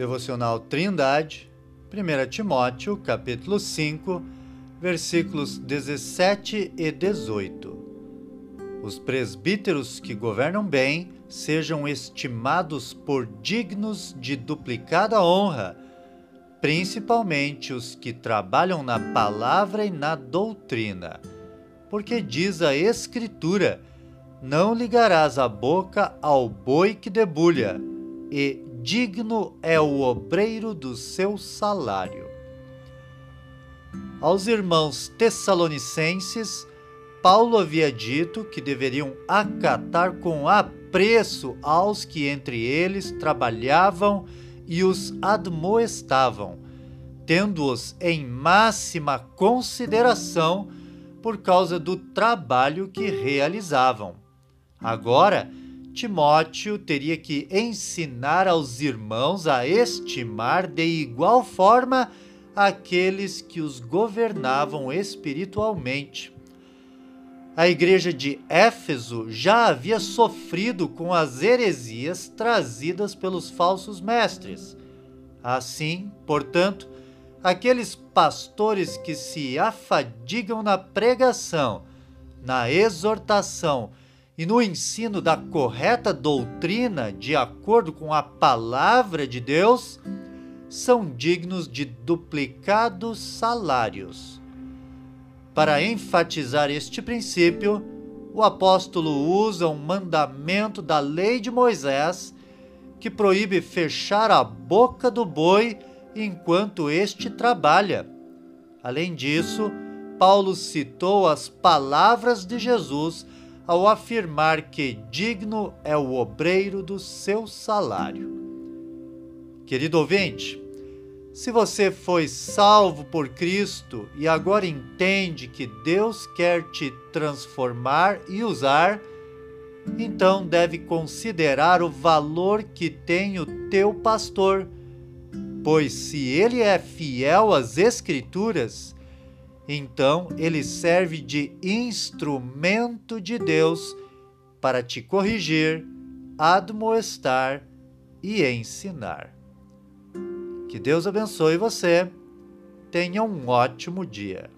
Devocional Trindade, 1 Timóteo, capítulo 5, versículos 17 e 18. Os presbíteros que governam bem sejam estimados por dignos de duplicada honra, principalmente os que trabalham na palavra e na doutrina. Porque diz a Escritura: Não ligarás a boca ao boi que debulha, e digno é o obreiro do seu salário. Aos irmãos tessalonicenses, Paulo havia dito que deveriam acatar com apreço aos que entre eles trabalhavam e os admoestavam, tendo-os em máxima consideração por causa do trabalho que realizavam. Agora, Timóteo teria que ensinar aos irmãos a estimar de igual forma aqueles que os governavam espiritualmente. A igreja de Éfeso já havia sofrido com as heresias trazidas pelos falsos mestres. Assim, portanto, aqueles pastores que se afadigam na pregação, na exortação e no ensino da correta doutrina de acordo com a palavra de Deus, são dignos de duplicados salários. Para enfatizar este princípio, o apóstolo usa um mandamento da lei de Moisés que proíbe fechar a boca do boi enquanto este trabalha. Além disso, Paulo citou as palavras de Jesus ao afirmar que digno é o obreiro do seu salário. Querido ouvinte, se você foi salvo por Cristo e agora entende que Deus quer te transformar e usar, então deve considerar o valor que tem o teu pastor, pois se ele é fiel às Escrituras, então ele serve de instrumento de Deus para te corrigir, admoestar e ensinar. Que Deus abençoe você. Tenha um ótimo dia.